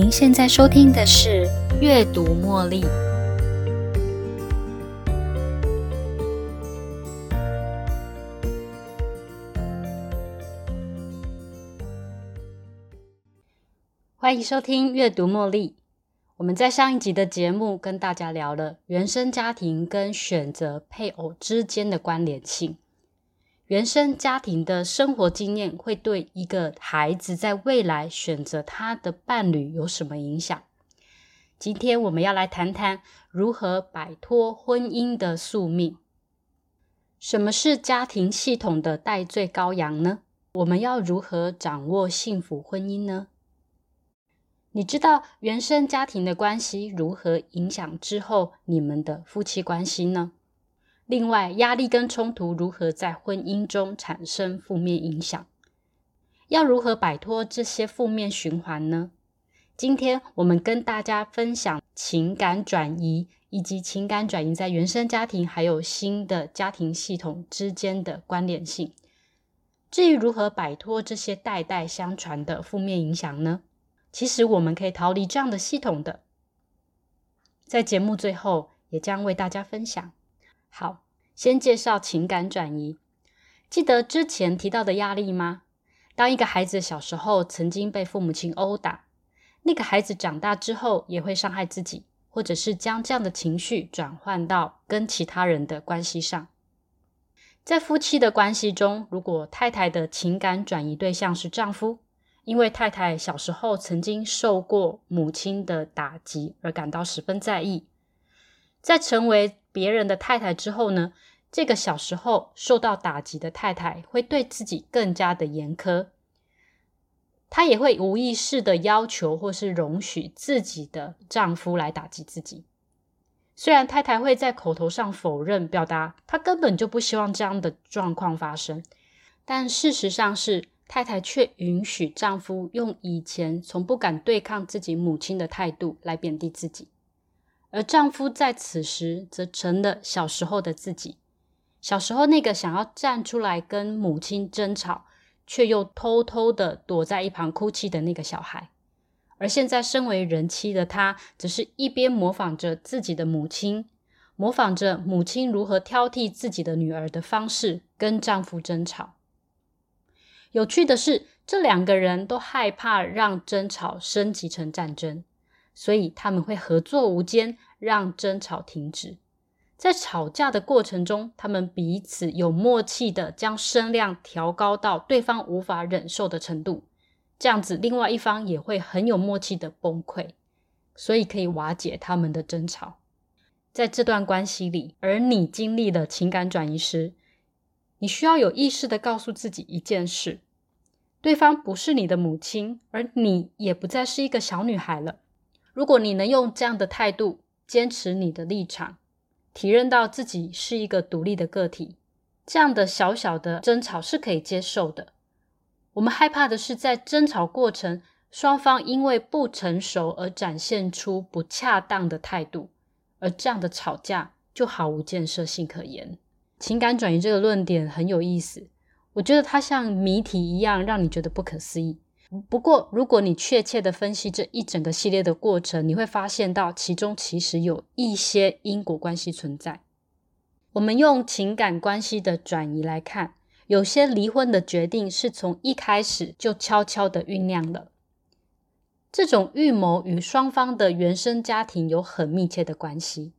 您现在收听的是《阅读茉莉》。欢迎收听《阅读茉莉》。我们在上一集的节目跟大家聊了原生家庭跟选择配偶之间的关联性。原生家庭的生活经验会对一个孩子在未来选择他的伴侣有什么影响？今天我们要来谈谈如何摆脱婚姻的宿命。什么是家庭系统的代罪羔羊呢？我们要如何掌握幸福婚姻呢？你知道原生家庭的关系如何影响之后你们的夫妻关系呢？另外，压力跟冲突如何在婚姻中产生负面影响？要如何摆脱这些负面循环呢？今天我们跟大家分享情感转移，以及情感转移在原生家庭还有新的家庭系统之间的关联性。至于如何摆脱这些代代相传的负面影响呢？其实我们可以逃离这样的系统的。在节目最后，也将为大家分享。好，先介绍情感转移。记得之前提到的压力吗？当一个孩子小时候曾经被父母亲殴打，那个孩子长大之后也会伤害自己，或者是将这样的情绪转换到跟其他人的关系上。在夫妻的关系中，如果太太的情感转移对象是丈夫，因为太太小时候曾经受过母亲的打击而感到十分在意，在成为别人的太太之后呢，这个小时候受到打击的太太会对自己更加的严苛，她也会无意识的要求或是容许自己的丈夫来打击自己。虽然太太会在口头上否认，表达她根本就不希望这样的状况发生，但事实上是太太却允许丈夫用以前从不敢对抗自己母亲的态度来贬低自己。而丈夫在此时则成了小时候的自己，小时候那个想要站出来跟母亲争吵，却又偷偷的躲在一旁哭泣的那个小孩。而现在身为人妻的她，则是一边模仿着自己的母亲，模仿着母亲如何挑剔自己的女儿的方式，跟丈夫争吵。有趣的是，这两个人都害怕让争吵升级成战争。所以他们会合作无间，让争吵停止。在吵架的过程中，他们彼此有默契的将声量调高到对方无法忍受的程度，这样子另外一方也会很有默契的崩溃，所以可以瓦解他们的争吵。在这段关系里，而你经历了情感转移时，你需要有意识的告诉自己一件事：对方不是你的母亲，而你也不再是一个小女孩了。如果你能用这样的态度坚持你的立场，体认到自己是一个独立的个体，这样的小小的争吵是可以接受的。我们害怕的是，在争吵过程，双方因为不成熟而展现出不恰当的态度，而这样的吵架就毫无建设性可言。情感转移这个论点很有意思，我觉得它像谜题一样，让你觉得不可思议。不过，如果你确切的分析这一整个系列的过程，你会发现到其中其实有一些因果关系存在。我们用情感关系的转移来看，有些离婚的决定是从一开始就悄悄的酝酿了。这种预谋与双方的原生家庭有很密切的关系。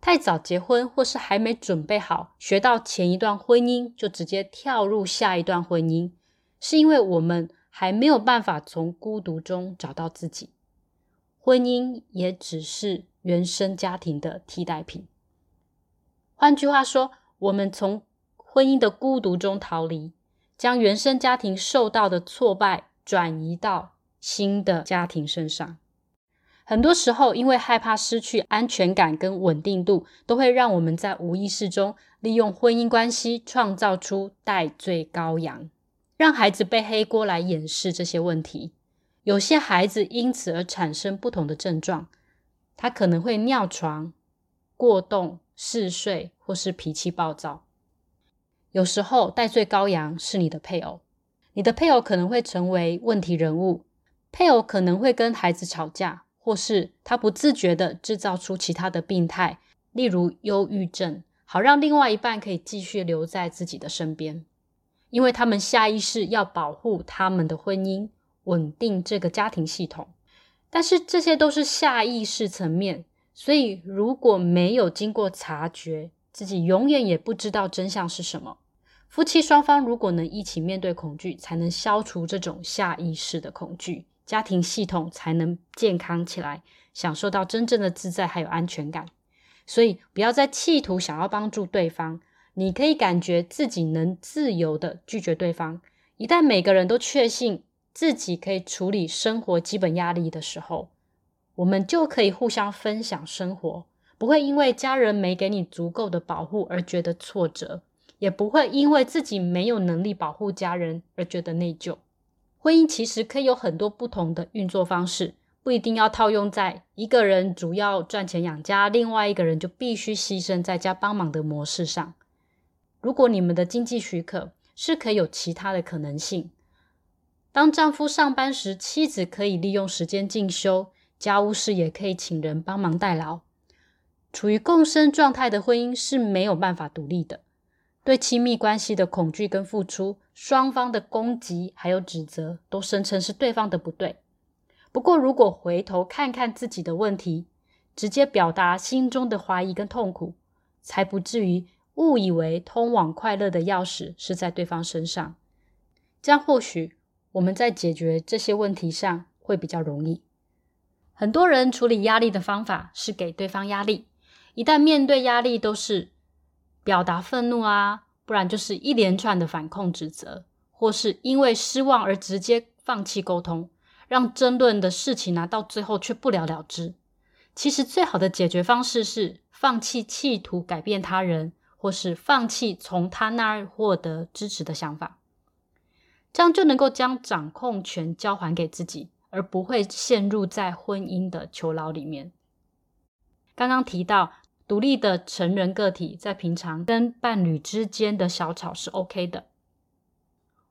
太早结婚，或是还没准备好学到前一段婚姻就直接跳入下一段婚姻，是因为我们。还没有办法从孤独中找到自己，婚姻也只是原生家庭的替代品。换句话说，我们从婚姻的孤独中逃离，将原生家庭受到的挫败转移到新的家庭身上。很多时候，因为害怕失去安全感跟稳定度，都会让我们在无意识中利用婚姻关系创造出代罪羔羊。让孩子背黑锅来掩饰这些问题，有些孩子因此而产生不同的症状。他可能会尿床、过动、嗜睡，或是脾气暴躁。有时候，代罪羔羊是你的配偶，你的配偶可能会成为问题人物，配偶可能会跟孩子吵架，或是他不自觉的制造出其他的病态，例如忧郁症，好让另外一半可以继续留在自己的身边，因为他们下意识要保护他们的婚姻，稳定这个家庭系统。但是这些都是下意识层面，所以如果没有经过察觉，自己永远也不知道真相是什么。夫妻双方如果能一起面对恐惧，才能消除这种下意识的恐惧，家庭系统才能健康起来，享受到真正的自在还有安全感。所以不要再企图想要帮助对方，你可以感觉自己能自由的拒绝对方。一旦每个人都确信自己可以处理生活基本压力的时候，我们就可以互相分享生活，不会因为家人没给你足够的保护而觉得挫折。也不会因为自己没有能力保护家人而觉得内疚。婚姻其实可以有很多不同的运作方式，不一定要套用在一个人主要赚钱养家，另外一个人就必须牺牲在家帮忙的模式上。如果你们的经济许可，是可以有其他的可能性。当丈夫上班时，妻子可以利用时间进修，家务事也可以请人帮忙代劳。处于共生状态的婚姻是没有办法独立的。对亲密关系的恐惧跟付出，双方的攻击还有指责，都声称是对方的不对。不过，如果回头看看自己的问题，直接表达心中的怀疑跟痛苦，才不至于误以为通往快乐的钥匙是在对方身上。这样或许我们在解决这些问题上会比较容易。很多人处理压力的方法是给对方压力，一旦面对压力，都是。表达愤怒啊，不然就是一连串的反控指责，或是因为失望而直接放弃沟通，让争论的事情呢到最后却不了了之。其实最好的解决方式是放弃企图改变他人，或是放弃从他那儿获得支持的想法，这样就能够将掌控权交还给自己，而不会陷入在婚姻的囚牢里面。刚刚提到。独立的成人个体在平常跟伴侣之间的小吵是 OK 的。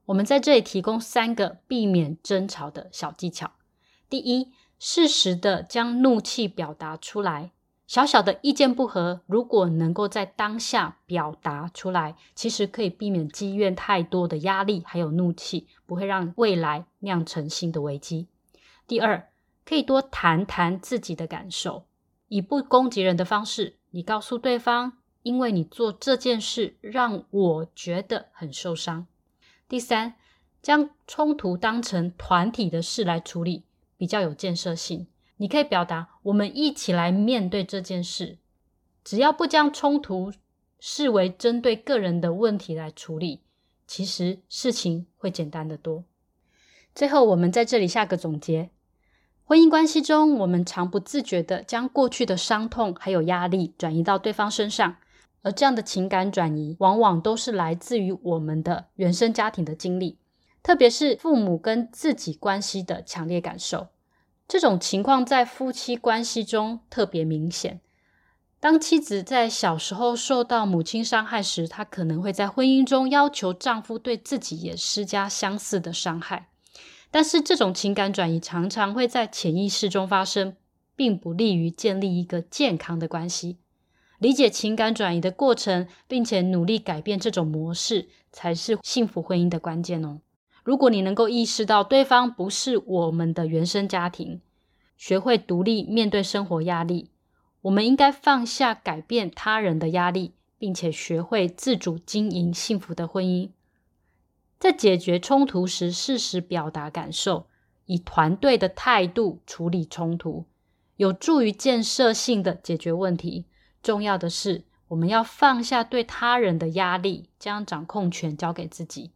我们在这里提供三个避免争吵的小技巧。第一，适时的将怒气表达出来。小小的意见不合，如果能够在当下表达出来，其实可以避免积怨太多的压力还有怒气，不会让未来酿成新的危机。第二，可以多谈谈自己的感受，以不攻击人的方式。你告诉对方，因为你做这件事让我觉得很受伤。第三，将冲突当成团体的事来处理，比较有建设性。你可以表达，我们一起来面对这件事。只要不将冲突视为针对个人的问题来处理，其实事情会简单的多。最后，我们在这里下个总结。婚姻关系中，我们常不自觉的将过去的伤痛还有压力转移到对方身上，而这样的情感转移，往往都是来自于我们的原生家庭的经历，特别是父母跟自己关系的强烈感受。这种情况在夫妻关系中特别明显。当妻子在小时候受到母亲伤害时，她可能会在婚姻中要求丈夫对自己也施加相似的伤害。但是这种情感转移常常会在潜意识中发生，并不利于建立一个健康的关系。理解情感转移的过程，并且努力改变这种模式，才是幸福婚姻的关键哦。如果你能够意识到对方不是我们的原生家庭，学会独立面对生活压力，我们应该放下改变他人的压力，并且学会自主经营幸福的婚姻。在解决冲突时，适时表达感受，以团队的态度处理冲突，有助于建设性的解决问题。重要的是，我们要放下对他人的压力，将掌控权交给自己。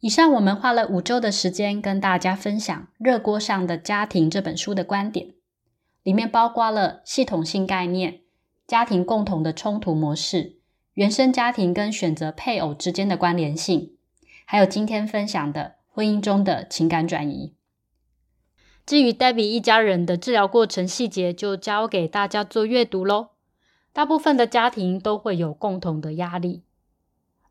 以上我们花了五周的时间跟大家分享《热锅上的家庭》这本书的观点，里面包括了系统性概念、家庭共同的冲突模式、原生家庭跟选择配偶之间的关联性。还有今天分享的婚姻中的情感转移。至于 Debbie 一家人的治疗过程细节，就交给大家做阅读喽。大部分的家庭都会有共同的压力，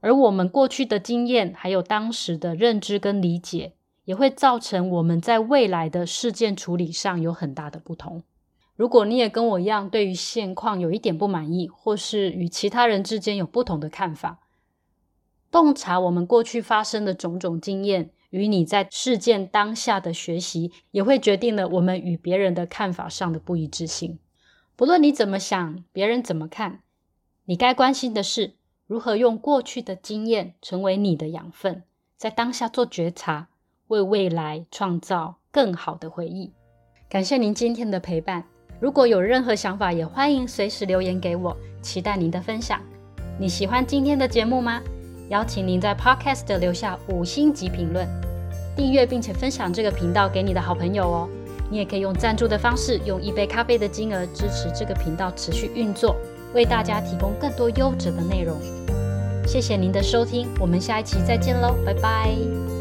而我们过去的经验，还有当时的认知跟理解，也会造成我们在未来的事件处理上有很大的不同。如果你也跟我一样，对于现况有一点不满意，或是与其他人之间有不同的看法，洞察我们过去发生的种种经验，与你在事件当下的学习，也会决定了我们与别人的看法上的不一致性。不论你怎么想，别人怎么看，你该关心的是如何用过去的经验成为你的养分，在当下做觉察，为未来创造更好的回忆。感谢您今天的陪伴。如果有任何想法，也欢迎随时留言给我，期待您的分享。你喜欢今天的节目吗？邀请您在 Podcast 留下五星级评论，订阅并且分享这个频道给你的好朋友哦。你也可以用赞助的方式，用一杯咖啡的金额支持这个频道持续运作，为大家提供更多优质的内容。谢谢您的收听，我们下一期再见喽，拜拜。